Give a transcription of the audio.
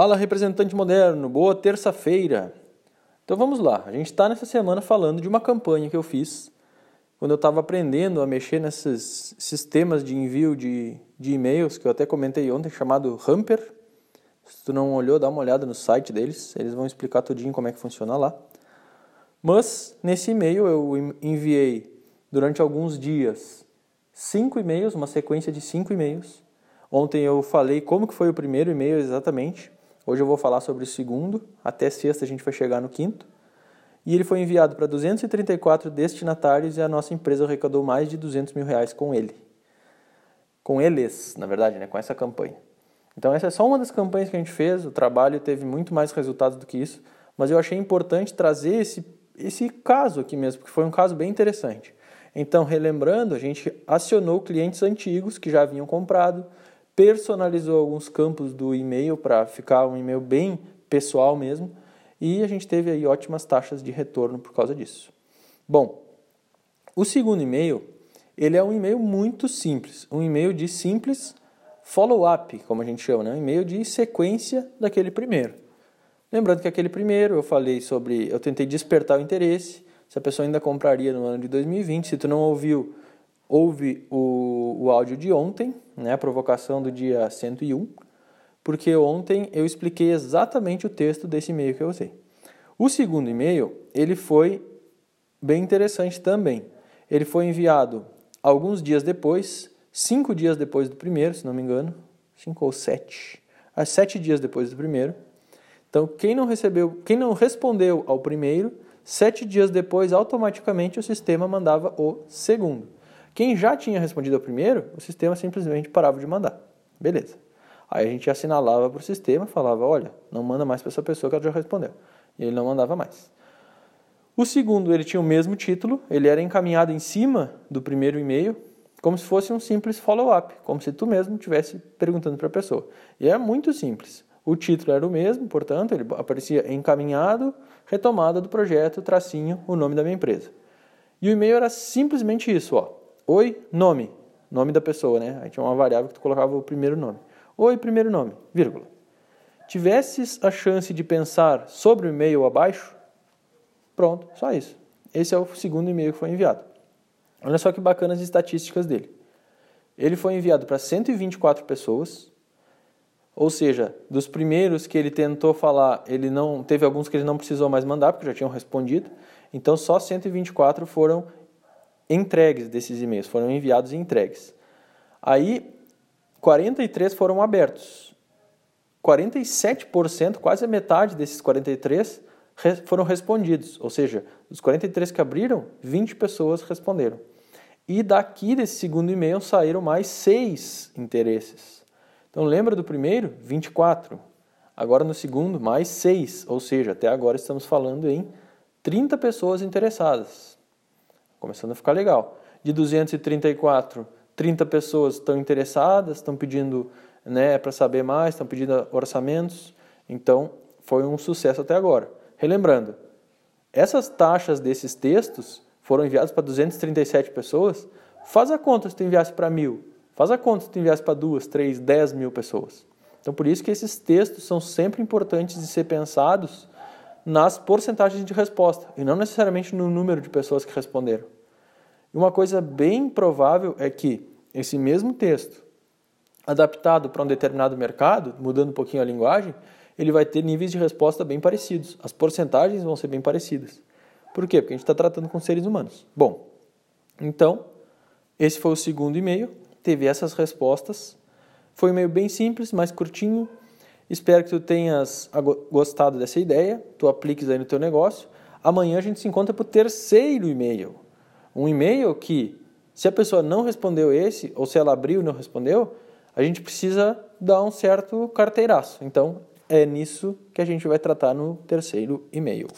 Fala, representante moderno, boa terça-feira. Então vamos lá, a gente está nessa semana falando de uma campanha que eu fiz quando eu estava aprendendo a mexer nesses sistemas de envio de, de e-mails, que eu até comentei ontem, chamado Hamper. Se tu não olhou, dá uma olhada no site deles, eles vão explicar tudinho como é que funciona lá. Mas nesse e-mail eu enviei durante alguns dias cinco e-mails, uma sequência de cinco e-mails. Ontem eu falei como que foi o primeiro e-mail exatamente. Hoje eu vou falar sobre o segundo. Até sexta a gente vai chegar no quinto. E ele foi enviado para 234 destinatários e a nossa empresa arrecadou mais de 200 mil reais com ele. Com eles, na verdade, né? com essa campanha. Então essa é só uma das campanhas que a gente fez. O trabalho teve muito mais resultados do que isso. Mas eu achei importante trazer esse, esse caso aqui mesmo, porque foi um caso bem interessante. Então, relembrando, a gente acionou clientes antigos que já haviam comprado, personalizou alguns campos do e-mail para ficar um e-mail bem pessoal mesmo, e a gente teve aí ótimas taxas de retorno por causa disso. Bom, o segundo e-mail, ele é um e-mail muito simples, um e-mail de simples follow-up, como a gente chama, né? um e-mail de sequência daquele primeiro. Lembrando que aquele primeiro eu falei sobre, eu tentei despertar o interesse, se a pessoa ainda compraria no ano de 2020. Se tu não ouviu, ouve o, o áudio de ontem, né, a provocação do dia 101, porque ontem eu expliquei exatamente o texto desse e-mail que eu usei. O segundo e-mail, ele foi bem interessante também. Ele foi enviado alguns dias depois, cinco dias depois do primeiro, se não me engano, cinco ou sete, ah, sete dias depois do primeiro. Então, quem não recebeu, quem não respondeu ao primeiro, Sete dias depois, automaticamente o sistema mandava o segundo. Quem já tinha respondido ao primeiro, o sistema simplesmente parava de mandar. Beleza. Aí a gente assinalava para o sistema, falava: olha, não manda mais para essa pessoa que ela já respondeu. E ele não mandava mais. O segundo, ele tinha o mesmo título, ele era encaminhado em cima do primeiro e-mail, como se fosse um simples follow-up, como se tu mesmo estivesse perguntando para a pessoa. E é muito simples. O título era o mesmo, portanto, ele aparecia encaminhado, retomada do projeto, tracinho, o nome da minha empresa. E o e-mail era simplesmente isso, ó. Oi, nome, nome da pessoa, né? Aí tinha uma variável que tu colocava o primeiro nome. Oi, primeiro nome, vírgula. Tivesses a chance de pensar sobre o e-mail abaixo? Pronto, só isso. Esse é o segundo e-mail que foi enviado. Olha só que bacana as estatísticas dele. Ele foi enviado para 124 pessoas, ou seja, dos primeiros que ele tentou falar, ele não teve alguns que ele não precisou mais mandar porque já tinham respondido. Então só 124 foram entregues desses e-mails, foram enviados e entregues. Aí 43 foram abertos. 47%, quase a metade desses 43 foram respondidos, ou seja, dos 43 que abriram, 20 pessoas responderam. E daqui desse segundo e-mail saíram mais seis interesses. Então lembra do primeiro? 24. Agora no segundo, mais 6. Ou seja, até agora estamos falando em 30 pessoas interessadas. Começando a ficar legal. De 234, 30 pessoas estão interessadas, estão pedindo né, para saber mais, estão pedindo orçamentos. Então foi um sucesso até agora. Relembrando, essas taxas desses textos foram enviados para 237 pessoas. Faz a conta se tu enviasse para mil. Faz a conta se tu enviasse para duas, três, dez mil pessoas. Então, por isso que esses textos são sempre importantes de ser pensados nas porcentagens de resposta e não necessariamente no número de pessoas que responderam. E uma coisa bem provável é que esse mesmo texto, adaptado para um determinado mercado, mudando um pouquinho a linguagem, ele vai ter níveis de resposta bem parecidos. As porcentagens vão ser bem parecidas. Por quê? Porque a gente está tratando com seres humanos. Bom, então, esse foi o segundo e-mail teve essas respostas. Foi um e-mail bem simples, mais curtinho. Espero que tu tenhas gostado dessa ideia, tu apliques aí no teu negócio. Amanhã a gente se encontra para o terceiro e-mail. Um e-mail que, se a pessoa não respondeu esse, ou se ela abriu e não respondeu, a gente precisa dar um certo carteiraço. Então, é nisso que a gente vai tratar no terceiro e-mail.